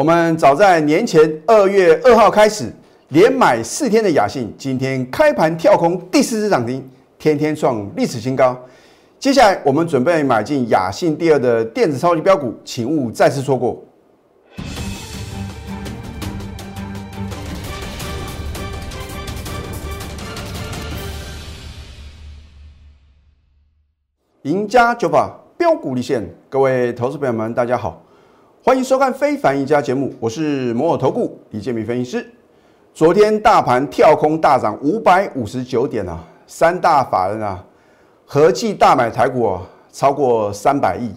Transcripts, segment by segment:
我们早在年前二月二号开始连买四天的雅信，今天开盘跳空第四次涨停，天天创历史新高。接下来我们准备买进雅信第二的电子超级标股，请勿再次错过。赢家九法标股立现，各位投资朋友们，大家好，欢迎收看《非凡一家》节目，我是摩尔投顾李建民分析师。昨天大盘跳空大涨五百五十九点啊，三大法人啊合计大买台股啊超过三百亿。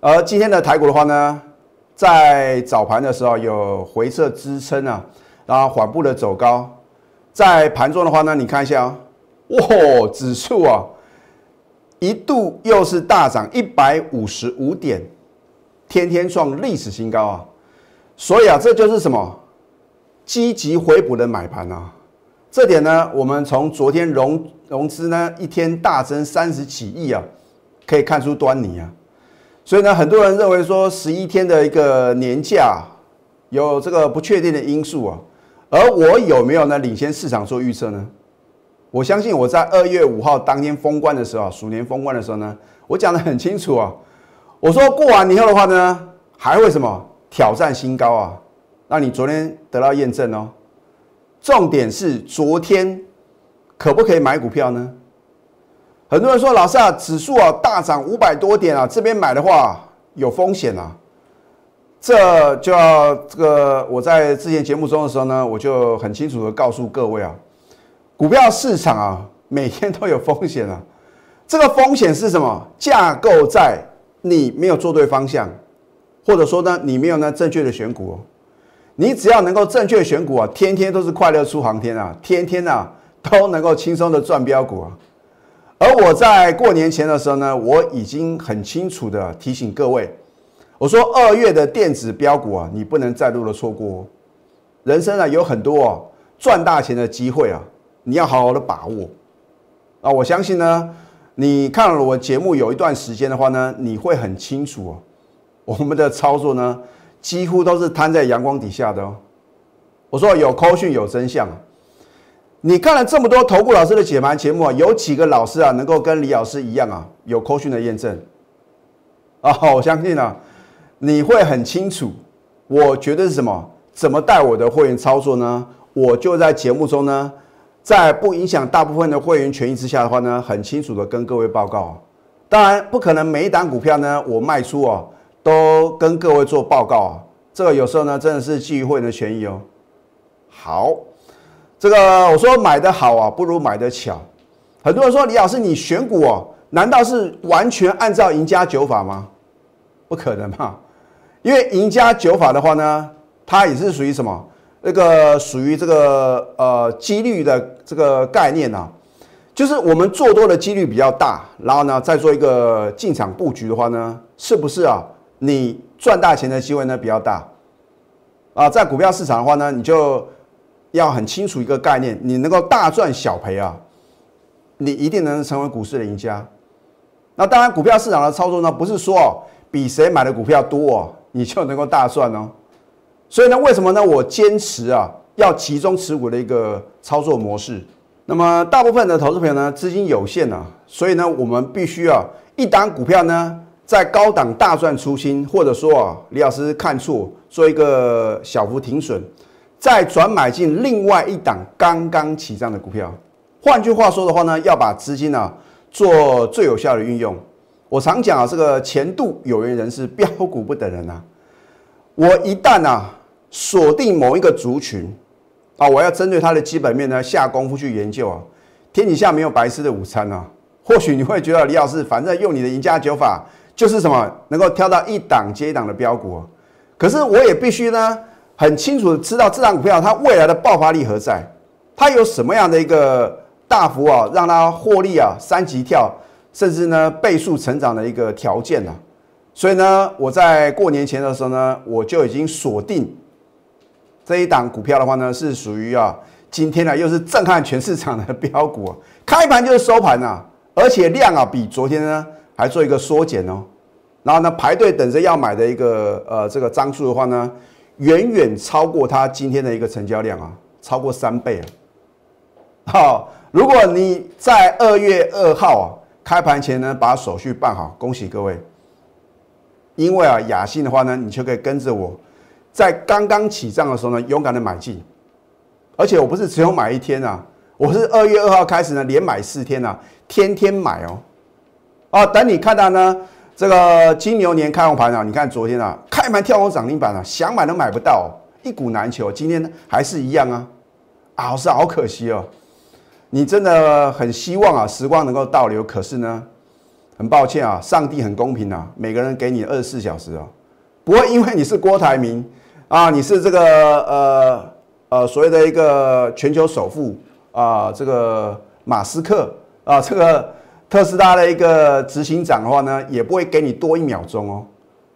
而今天的台股的话呢，在早盘的时候有回撤支撑啊，然后缓步的走高。在盘中的话呢，你看一下啊，哇，指数啊。一度又是大涨一百五十五点，天天创历史新高啊！所以啊，这就是什么积极回补的买盘啊！这点呢，我们从昨天融融资呢一天大增三十几亿啊，可以看出端倪啊！所以呢，很多人认为说十一天的一个年假有这个不确定的因素啊，而我有没有呢领先市场做预测呢？我相信我在二月五号当天封关的时候啊，鼠年封关的时候呢，我讲的很清楚啊。我说过完年后的话呢，还会什么挑战新高啊？那你昨天得到验证哦。重点是昨天可不可以买股票呢？很多人说老师啊，指数啊大涨五百多点啊，这边买的话有风险啊。这就要这个我在之前节目中的时候呢，我就很清楚的告诉各位啊。股票市场啊，每天都有风险啊。这个风险是什么？架构在你没有做对方向，或者说呢，你没有呢正确的选股。你只要能够正确选股啊，天天都是快乐出航天啊，天天啊都能够轻松的赚标股啊。而我在过年前的时候呢，我已经很清楚的提醒各位，我说二月的电子标股啊，你不能再度的错过。人生啊有很多哦赚大钱的机会啊。你要好好的把握啊！我相信呢，你看了我节目有一段时间的话呢，你会很清楚哦。我们的操作呢，几乎都是摊在阳光底下的哦。我说有扣讯有真相。你看了这么多投顾老师的解盘节目啊，有几个老师啊能够跟李老师一样啊，有扣讯的验证啊？我相信呢，你会很清楚。我觉得是什么？怎么带我的会员操作呢？我就在节目中呢。在不影响大部分的会员权益之下的话呢，很清楚的跟各位报告。当然不可能每一档股票呢，我卖出哦，都跟各位做报告啊。这个有时候呢，真的是基于会员的权益哦。好，这个我说买的好啊，不如买的巧。很多人说李老师，你选股哦，难道是完全按照赢家九法吗？不可能嘛，因为赢家九法的话呢，它也是属于什么？那个属于这个呃几率的这个概念啊，就是我们做多的几率比较大，然后呢再做一个进场布局的话呢，是不是啊？你赚大钱的机会呢比较大啊？在股票市场的话呢，你就要很清楚一个概念，你能够大赚小赔啊，你一定能成为股市的赢家。那当然，股票市场的操作呢，不是说比谁买的股票多哦，你就能够大赚哦。所以呢，为什么呢？我坚持啊，要集中持股的一个操作模式。那么，大部分的投资朋友呢，资金有限啊，所以呢，我们必须啊，一档股票呢，在高档大赚出清，或者说啊，李老师看错，做一个小幅停损，再转买进另外一档刚刚起涨的股票。换句话说的话呢，要把资金呢做最有效的运用。我常讲啊，这个前度有缘人是标股不等人啊。我一旦啊。锁定某一个族群啊，我要针对它的基本面呢下功夫去研究啊。天底下没有白吃的午餐啊。或许你会觉得李老师，反正用你的赢家九法就是什么能够挑到一档接一档的标股。可是我也必须呢很清楚的知道这档股票它未来的爆发力何在，它有什么样的一个大幅啊让它获利啊三级跳，甚至呢倍数成长的一个条件呢？所以呢，我在过年前的时候呢，我就已经锁定。这一档股票的话呢，是属于啊，今天呢又是震撼全市场的标股，开盘就是收盘呐，而且量啊比昨天呢还做一个缩减哦，然后呢排队等着要买的一个呃这个张数的话呢，远远超过它今天的一个成交量啊，超过三倍啊。好，如果你在二月二号啊开盘前呢把手续办好，恭喜各位。因为啊雅信的话呢，你就可以跟着我，在刚刚起涨的时候呢，勇敢的买进。而且我不是只有买一天啊，我是二月二号开始呢，连买四天啊，天天买哦。啊，等你看到呢，这个金牛年开红盘啊，你看昨天啊，开盘跳空涨停板啊，想买都买不到，一股难求。今天呢还是一样啊，啊，是好可惜哦。你真的很希望啊，时光能够倒流，可是呢，很抱歉啊，上帝很公平啊，每个人给你二十四小时啊，不会因为你是郭台铭啊，你是这个呃呃所谓的一个全球首富啊，这个马斯克啊，这个特斯拉的一个执行长的话呢，也不会给你多一秒钟哦。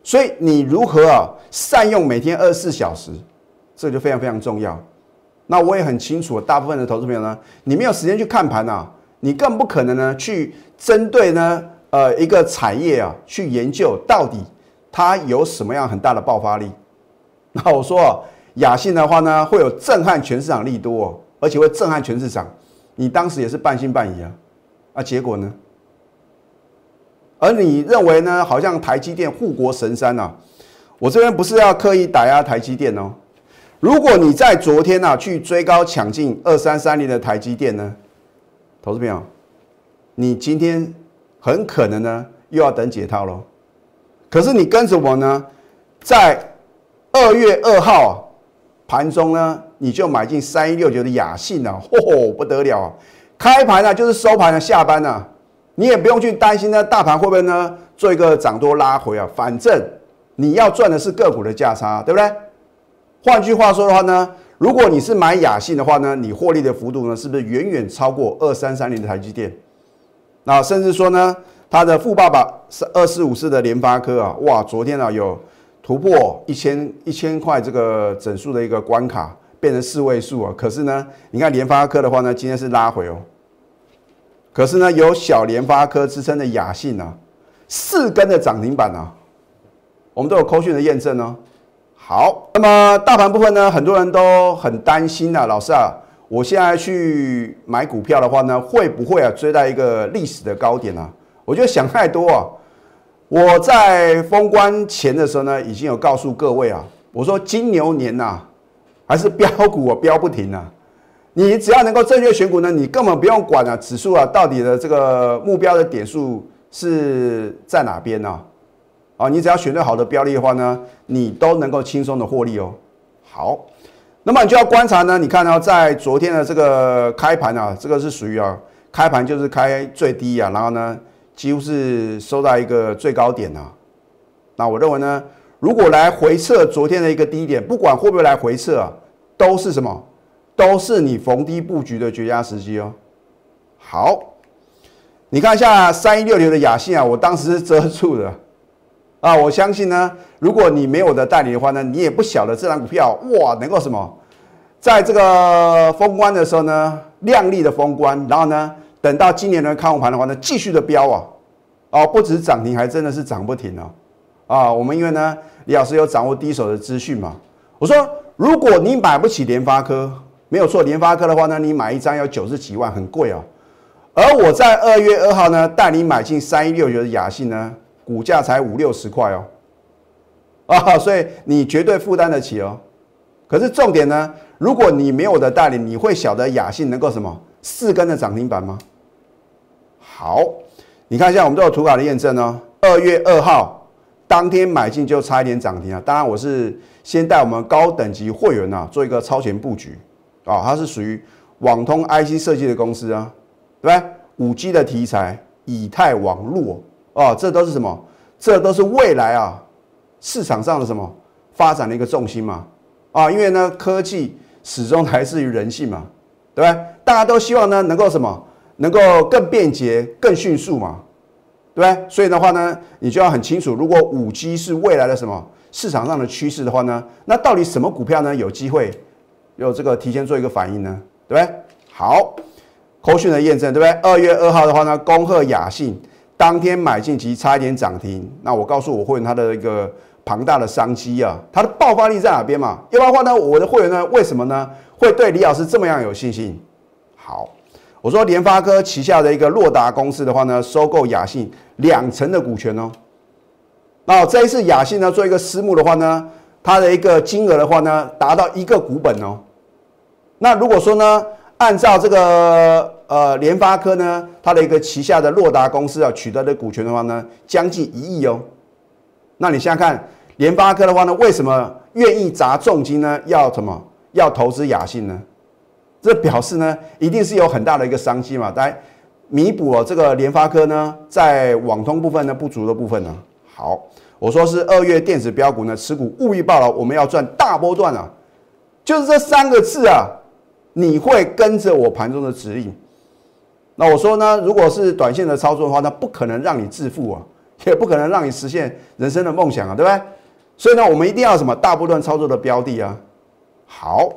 所以你如何啊善用每天二十四小时，这就非常非常重要。那我也很清楚，大部分的投资朋友呢，你没有时间去看盘啊，你更不可能呢去针对呢呃一个产业啊去研究到底它有什么样很大的爆发力。那我说雅信的话呢，会有震撼全市场力多，而且会震撼全市场。你当时也是半信半疑啊，啊结果呢？而你认为呢？好像台积电护国神山呐，我这边不是要刻意打压台积电哦。如果你在昨天呐去追高抢进二三三零的台积电呢，投资朋友，你今天很可能呢又要等解套喽。可是你跟着我呢，在二月二号盘中呢，你就买进三一六九的雅信啊，嚯不得了啊！开盘呢就是收盘的下班呢，你也不用去担心呢大盘会不会呢做一个涨多拉回啊，反正你要赚的是个股的价差，对不对？换句话说的话呢，如果你是买雅信的话呢，你获利的幅度呢，是不是远远超过二三三零的台积电？那甚至说呢，它的富爸爸是二四五四的联发科啊，哇，昨天啊有突破一千一千块这个整数的一个关卡，变成四位数啊。可是呢，你看联发科的话呢，今天是拉回哦。可是呢，有小联发科之称的雅信啊，四根的涨停板啊，我们都有扣讯的验证哦。好，那么大盘部分呢，很多人都很担心啊，老师啊，我现在去买股票的话呢，会不会啊追到一个历史的高点啊？我觉得想太多啊。我在封关前的时候呢，已经有告诉各位啊，我说金牛年呐，还是标股啊标不停啊。你只要能够正确选股呢，你根本不用管啊指数啊到底的这个目标的点数是在哪边呢？啊，你只要选对好的标的的话呢，你都能够轻松的获利哦。好，那么你就要观察呢，你看到在昨天的这个开盘啊，这个是属于啊开盘就是开最低啊，然后呢几乎是收到一个最高点啊。那我认为呢，如果来回测昨天的一个低点，不管会不会来回测啊，都是什么？都是你逢低布局的绝佳时机哦。好，你看一下三一六零的雅信啊，我当时是遮住的。啊，我相信呢，如果你没有我的代理的话呢，你也不晓得这张股票哇能够什么，在这个封关的时候呢，亮丽的封关，然后呢，等到今年的开红盘的话呢，继续的飙啊，哦，不止涨停，还真的是涨不停哦。啊，我们因为呢，李老师有掌握第一手的资讯嘛，我说如果你买不起联发科，没有错，联发科的话呢，你买一张要九十几万，很贵哦。而我在二月二号呢，带你买进三一六九的雅信呢。股价才五六十块哦，啊，所以你绝对负担得起哦。可是重点呢，如果你没有我的带领，你会晓得雅信能够什么四根的涨停板吗？好，你看一下我们都有图卡的验证哦。二月二号当天买进就差一点涨停啊。当然我是先带我们高等级会员啊做一个超前布局啊，它是属于网通 IC 设计的公司啊，对不对？五 G 的题材，以太网络。哦，这都是什么？这都是未来啊市场上的什么发展的一个重心嘛？啊，因为呢科技始终来自于人性嘛，对不对？大家都希望呢能够什么？能够更便捷、更迅速嘛，对不对？所以的话呢，你就要很清楚，如果五 G 是未来的什么市场上的趋势的话呢，那到底什么股票呢有机会有这个提前做一个反应呢？对不对？好，口讯的验证，对不对？二月二号的话呢，恭贺雅信。当天买进，其实差一点涨停。那我告诉我会员他的一个庞大的商机啊，它的爆发力在哪边嘛？要不然的话呢，我的会员呢，为什么呢会对李老师这么样有信心？好，我说联发科旗下的一个洛达公司的话呢，收购雅信两成的股权哦。那这一次雅信呢做一个私募的话呢，它的一个金额的话呢，达到一个股本哦。那如果说呢，按照这个呃联发科呢，它的一个旗下的洛达公司啊取得的股权的话呢，将近一亿哦。那你想想看，联发科的话呢，为什么愿意砸重金呢？要什么？要投资雅信呢？这表示呢，一定是有很大的一个商机嘛，来弥补了这个联发科呢在网通部分的不足的部分呢。好，我说是二月电子标股呢，持股务必报了，我们要赚大波段啊，就是这三个字啊，你会跟着我盘中的指引。那我说呢，如果是短线的操作的话，那不可能让你致富啊，也不可能让你实现人生的梦想啊，对不对？所以呢，我们一定要什么大波段操作的标的啊。好。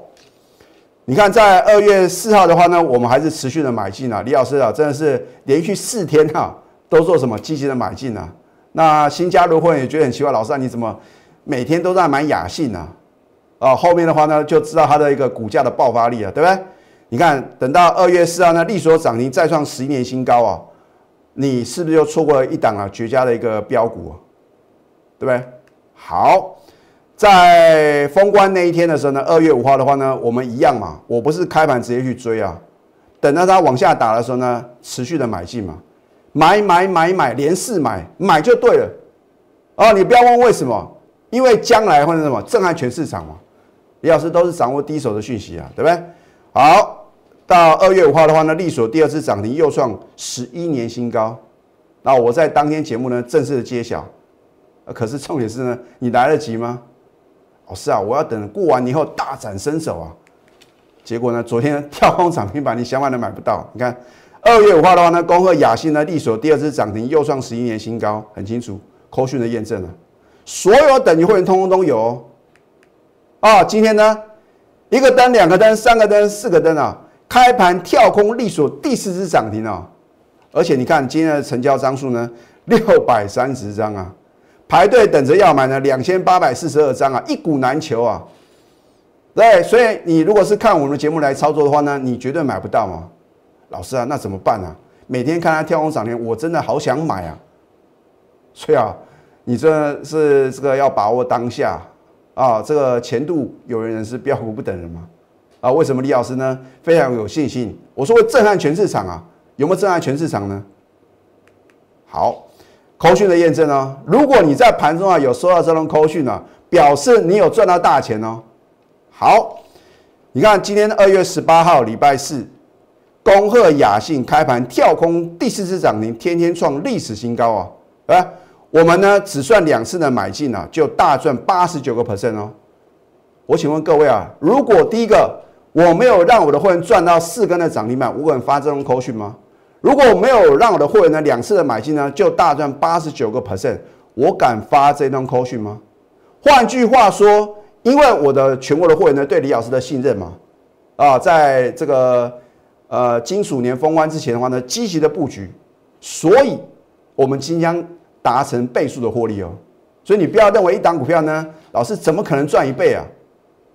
你看，在二月四号的话呢，我们还是持续的买进啊。李老师啊，真的是连续四天哈都做什么积极的买进啊。那新加入会员也觉得很奇怪，老师啊，你怎么每天都在买雅信呢？啊，后面的话呢，就知道它的一个股价的爆发力啊，对不对？你看，等到二月四号呢，利索涨停再创十一年新高啊，你是不是又错过了一档啊绝佳的一个标股啊？对不对？好。在封关那一天的时候呢，二月五号的话呢，我们一样嘛，我不是开盘直接去追啊，等到它往下打的时候呢，持续的买进嘛，买买买买，连四买，买就对了。哦，你不要问为什么，因为将来或者什么震撼全市场嘛。李老师都是掌握第一手的讯息啊，对不对？好，到二月五号的话呢，利索第二次涨停又创十一年新高，那我在当天节目呢正式的揭晓，可是重点是呢，你来得及吗？哦，是啊，我要等过完年后大展身手啊！结果呢，昨天跳空涨停板，你想买都买不到。你看，二月五号的话呢，恭贺雅信呢，利索第二次涨停，又创十一年新高，很清楚，科讯的验证了，所有等级会员通通都有哦。啊，今天呢，一个灯、两个灯、三个灯、四个灯啊，开盘跳空利索第四次涨停啊！而且你看今天的成交张数呢，六百三十张啊！排队等着要买呢，两千八百四十二张啊，一股难求啊！对，所以你如果是看我们的节目来操作的话呢，你绝对买不到嘛。老师啊，那怎么办啊？每天看它跳空涨停，我真的好想买啊！所以啊，你这是这个要把握当下啊，这个前度有人是标股不等人嘛？啊，为什么李老师呢非常有信心？我说会震撼全市场啊，有没有震撼全市场呢？好。扣讯的验证哦，如果你在盘中啊有收到这种扣讯呢，表示你有赚到大钱哦。好，你看今天二月十八号礼拜四，恭贺雅信开盘跳空第四次涨停，天天创历史新高啊！啊，我们呢只算两次的买进啊，就大赚八十九个 percent 哦。我请问各位啊，如果第一个我没有让我的会员赚到四根的涨停板，我敢发这种扣讯吗？如果我没有让我的会员呢两次的买进呢，就大赚八十九个 percent，我敢发这张扣讯吗？换句话说，因为我的全国的会员呢对李老师的信任嘛，啊，在这个呃金属年封关之前的话呢，积极的布局，所以我们即将达成倍数的获利哦。所以你不要认为一档股票呢，老师怎么可能赚一倍啊？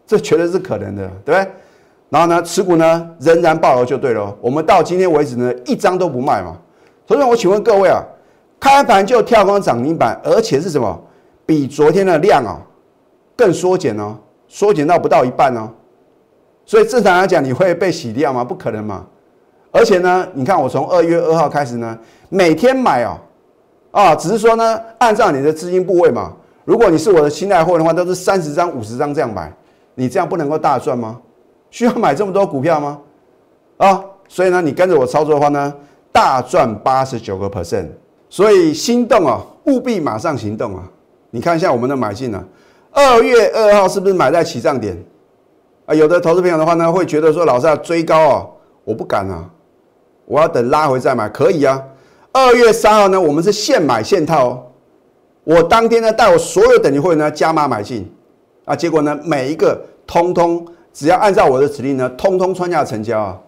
这绝对是可能的，对不对？然后呢，持股呢仍然爆额就对了。我们到今天为止呢，一张都不卖嘛。所以，我请问各位啊，开盘就跳空涨停板，而且是什么？比昨天的量啊更缩减哦，缩减到不到一半哦。所以正常来讲，你会被洗掉吗？不可能嘛。而且呢，你看我从二月二号开始呢，每天买哦，啊，只是说呢，按照你的资金部位嘛。如果你是我的新代货的话，都是三十张、五十张这样买，你这样不能够大赚吗？需要买这么多股票吗？啊，所以呢，你跟着我操作的话呢，大赚八十九个 percent。所以心动啊，务必马上行动啊！你看一下我们的买进啊，二月二号是不是买在起涨点？啊，有的投资朋友的话呢，会觉得说老师要追高啊，我不敢啊，我要等拉回再买，可以啊。二月三号呢，我们是现买现套。我当天呢，带我所有等级会员呢加码买进啊，结果呢，每一个通通。只要按照我的指令呢，通通穿价成交啊，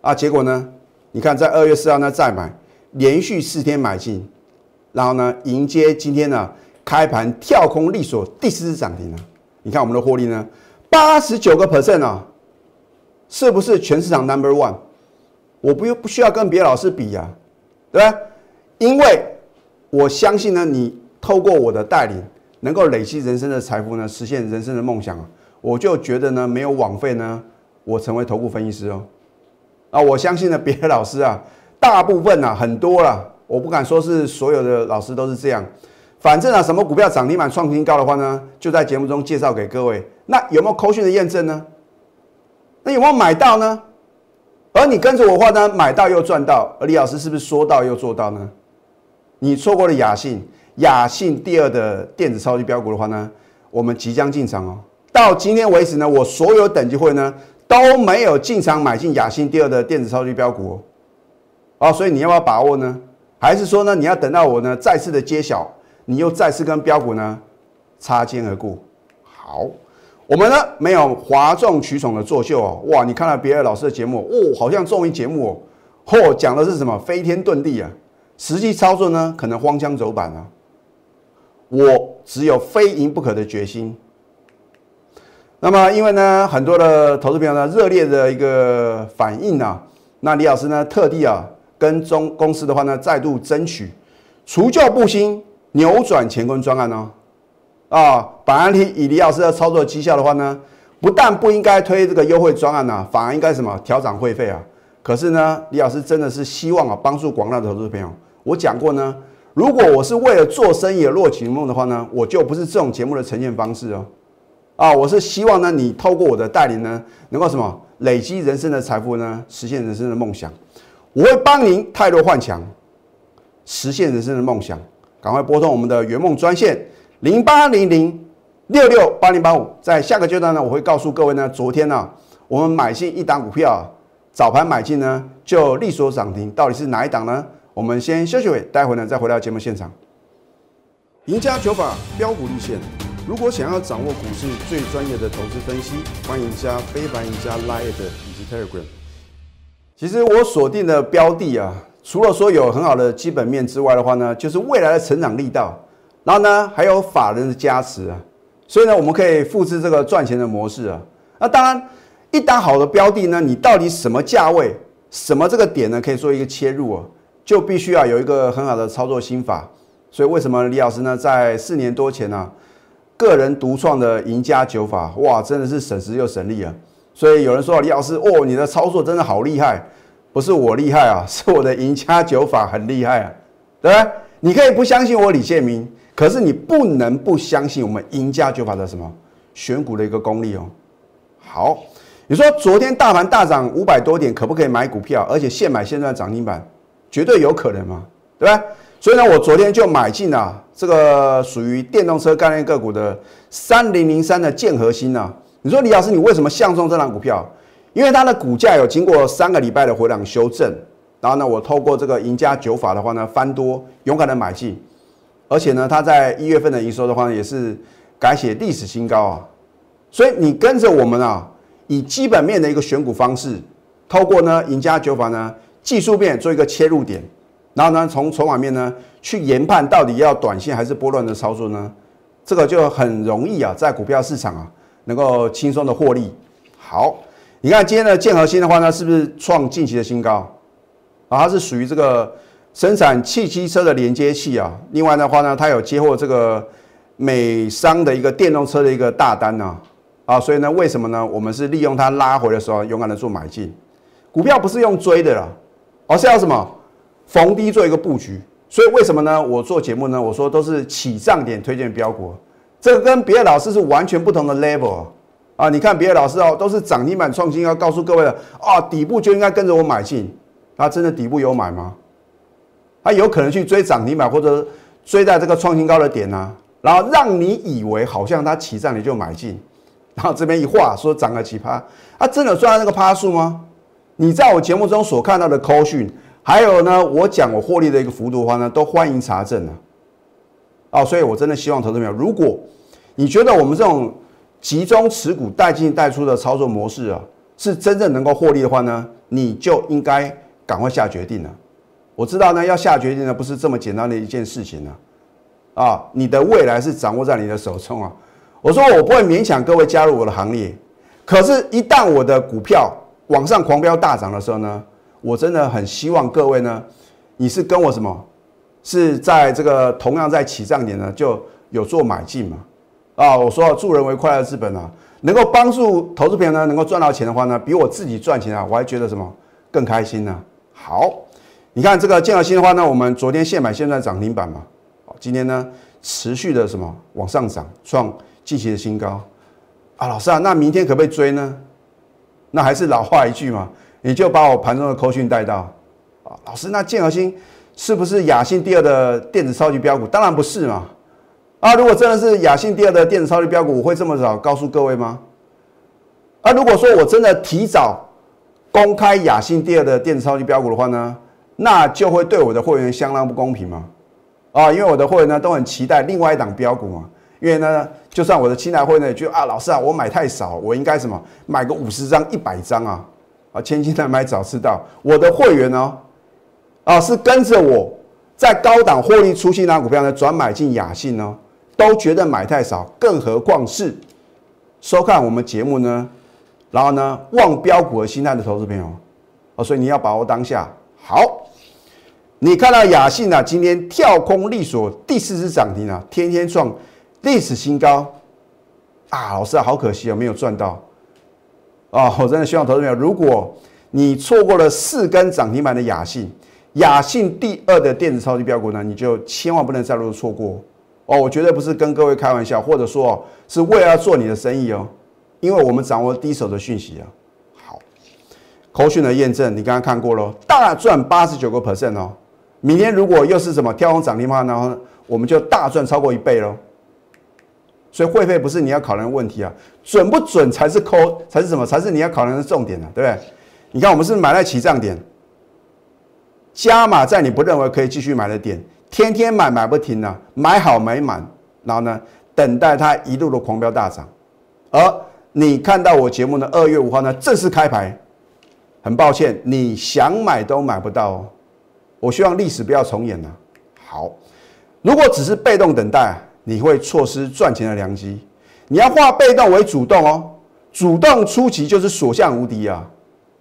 啊，结果呢，你看在二月四号呢再买，连续四天买进，然后呢迎接今天呢开盘跳空力所第四次涨停啊！你看我们的获利呢，八十九个 percent 啊，是不是全市场 number one？我不用不需要跟别的老师比呀，对吧？因为我相信呢，你透过我的带领，能够累积人生的财富呢，实现人生的梦想啊！我就觉得呢，没有枉费呢，我成为头部分析师哦。啊，我相信呢，别的老师啊，大部分啊，很多了，我不敢说是所有的老师都是这样。反正啊，什么股票涨停板创新高的话呢，就在节目中介绍给各位。那有没有扣讯的验证呢？那有没有买到呢？而你跟着我话呢，买到又赚到。而李老师是不是说到又做到呢？你错过了雅信，雅信第二的电子超级标股的话呢，我们即将进场哦。到今天为止呢，我所有等级会呢。都没有进场买进雅信第二的电子超级标股哦，所以你要不要把握呢？还是说呢，你要等到我呢再次的揭晓，你又再次跟标股呢擦肩而过？好，我们呢没有哗众取宠的作秀哦，哇！你看了别的老师的节目哦，好像综艺节目哦，嚯，讲的是什么飞天遁地啊？实际操作呢，可能荒腔走板啊。我只有非赢不可的决心。那么，因为呢，很多的投资朋友呢，热烈的一个反应啊，那李老师呢，特地啊，跟中公司的话呢，再度争取除旧布新、扭转乾坤专案哦。啊，本来以李老师的操作绩效的话呢，不但不应该推这个优惠专案呐，反而应该什么调涨会费啊。可是呢，李老师真的是希望啊，帮助广大的投资朋友。我讲过呢，如果我是为了做生意而落起梦的话呢，我就不是这种节目的呈现方式哦。啊，我是希望呢，你透过我的带领呢，能够什么累积人生的财富呢，实现人生的梦想。我会帮您泰弱换强，实现人生的梦想。赶快拨通我们的圆梦专线零八零零六六八零八五。在下个阶段呢，我会告诉各位呢，昨天呢，我们买进一档股票，早盘买进呢就利索涨停，到底是哪一档呢？我们先休息会，待会呢再回到节目现场。赢家九法标股立线。如果想要掌握股市最专业的投资分析，欢迎加非凡、加 Line 以及 Telegram。其实我锁定的标的啊，除了说有很好的基本面之外的话呢，就是未来的成长力道，然后呢还有法人的加持啊，所以呢我们可以复制这个赚钱的模式啊。那当然，一单好的标的呢，你到底什么价位、什么这个点呢，可以做一个切入啊，就必须要有一个很好的操作心法。所以为什么李老师呢，在四年多前呢？个人独创的赢家九法，哇，真的是省时又省力啊！所以有人说李老师，哦，你的操作真的好厉害，不是我厉害啊，是我的赢家九法很厉害啊，对不？你可以不相信我李建明，可是你不能不相信我们赢家九法的什么选股的一个功力哦。好，你说昨天大盘大涨五百多点，可不可以买股票？而且现买现赚涨停板，绝对有可能嘛，对吧？所以呢，我昨天就买进了这个属于电动车概念个股的三零零三的建核心呢。你说李老师，你为什么相中这档股票？因为它的股价有经过三个礼拜的回档修正，然后呢，我透过这个赢家九法的话呢，翻多勇敢的买进，而且呢，它在一月份的营收的话呢，也是改写历史新高啊。所以你跟着我们啊，以基本面的一个选股方式，透过呢赢家九法呢技术面做一个切入点。然后呢，从筹码面呢去研判到底要短线还是波段的操作呢？这个就很容易啊，在股票市场啊能够轻松的获利。好，你看今天的建和新的话呢，是不是创近期的新高？啊，它是属于这个生产汽机车的连接器啊。另外的话呢，它有接获这个美商的一个电动车的一个大单呢。啊，所以呢，为什么呢？我们是利用它拉回的时候，勇敢的做买进。股票不是用追的啦，而是要什么？逢低做一个布局，所以为什么呢？我做节目呢，我说都是起涨点推荐标股，这个跟别的老师是完全不同的 level 啊！你看别的老师哦，都是涨停板创新，要告诉各位了啊，底部就应该跟着我买进，他真的底部有买吗？他有可能去追涨停板或者追在这个创新高的点呢，然后让你以为好像它起涨你就买进，然后这边一画说涨了几趴，他真的算那个趴数吗？你在我节目中所看到的扣讯。还有呢，我讲我获利的一个幅度的话呢，都欢迎查证啊。哦，所以我真的希望投资朋友，如果你觉得我们这种集中持股带进带出的操作模式啊，是真正能够获利的话呢，你就应该赶快下决定了。我知道呢，要下决定呢不是这么简单的一件事情呢。啊，你的未来是掌握在你的手中啊。我说我不会勉强各位加入我的行列，可是，一旦我的股票往上狂飙大涨的时候呢，我真的很希望各位呢，你是跟我什么？是在这个同样在起涨点呢，就有做买进嘛？啊，我说助人为快乐之本啊，能够帮助投资朋友呢，能够赚到钱的话呢，比我自己赚钱啊，我还觉得什么更开心呢？好，你看这个建和新的话呢，我们昨天现买现赚涨停板嘛，今天呢持续的什么往上涨，创近期的新高啊，老师啊，那明天可不可以追呢？那还是老话一句嘛，你就把我盘中的扣讯带到啊，老师，那建和新是不是雅信第二的电子超级标股？当然不是嘛。啊，如果真的是雅信第二的电子超级标股，我会这么早告诉各位吗？啊，如果说我真的提早公开雅信第二的电子超级标股的话呢，那就会对我的会员相当不公平嘛。啊，因为我的会员呢都很期待另外一档标股嘛。因为呢，就算我的亲来会呢，就啊，老师啊，我买太少，我应该什么买个五十张、一百张啊？啊，千金难买早知道，我的会员呢，啊，是跟着我在高档获利出新拿股票呢，转买进雅信呢。都觉得买太少，更何况是收看我们节目呢？然后呢，望标股的心态的投资朋友哦，所以你要把握当下。好，你看到雅信啊，今天跳空力所第四次涨停啊，天天创历史新高啊！老师啊，好可惜啊，没有赚到啊！我真的希望投资朋友，如果你错过了四根涨停板的雅信，雅信第二的电子超级标股呢，你就千万不能再入错过。哦，我绝对不是跟各位开玩笑，或者说是为了要做你的生意哦，因为我们掌握第一手的讯息啊。好，口讯的验证你刚刚看过了，大赚八十九个 percent 哦。明天如果又是什么跳空涨停板，然后我们就大赚超过一倍喽。所以会费不是你要考量的问题啊，准不准才是抠，才是什么？才是你要考量的重点啊，对不对？你看我们是买在起涨点，加码在你不认为可以继续买的点。天天买买不停呢，买好买满，然后呢，等待它一路的狂飙大涨。而你看到我节目的二月五号呢正式开牌，很抱歉，你想买都买不到哦。我希望历史不要重演了。好，如果只是被动等待，你会错失赚钱的良机。你要化被动为主动哦，主动出击就是所向无敌啊。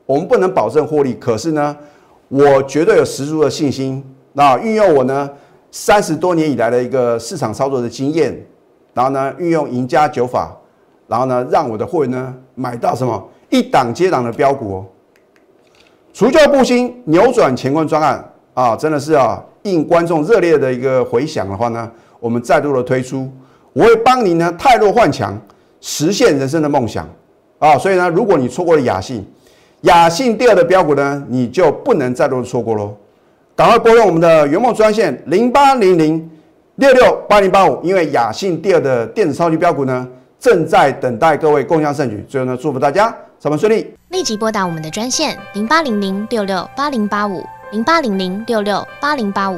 我们不能保证获利，可是呢，我绝对有十足的信心。那运用我呢三十多年以来的一个市场操作的经验，然后呢运用赢家九法，然后呢让我的会员呢买到什么一档接档的标股哦，除旧布新，扭转乾坤专案啊，真的是啊应观众热烈的一个回响的话呢，我们再度的推出，我会帮您呢泰弱换强，实现人生的梦想啊，所以呢如果你错过了雅信，雅信第二的标股呢，你就不能再度错过喽。赶快拨用我们的圆梦专线零八零零六六八零八五，因为雅信第二的电子超级标股呢，正在等待各位共享盛举。最后呢，祝福大家上班顺利，立即拨打我们的专线零八零零六六八零八五。零八零零六六八零八五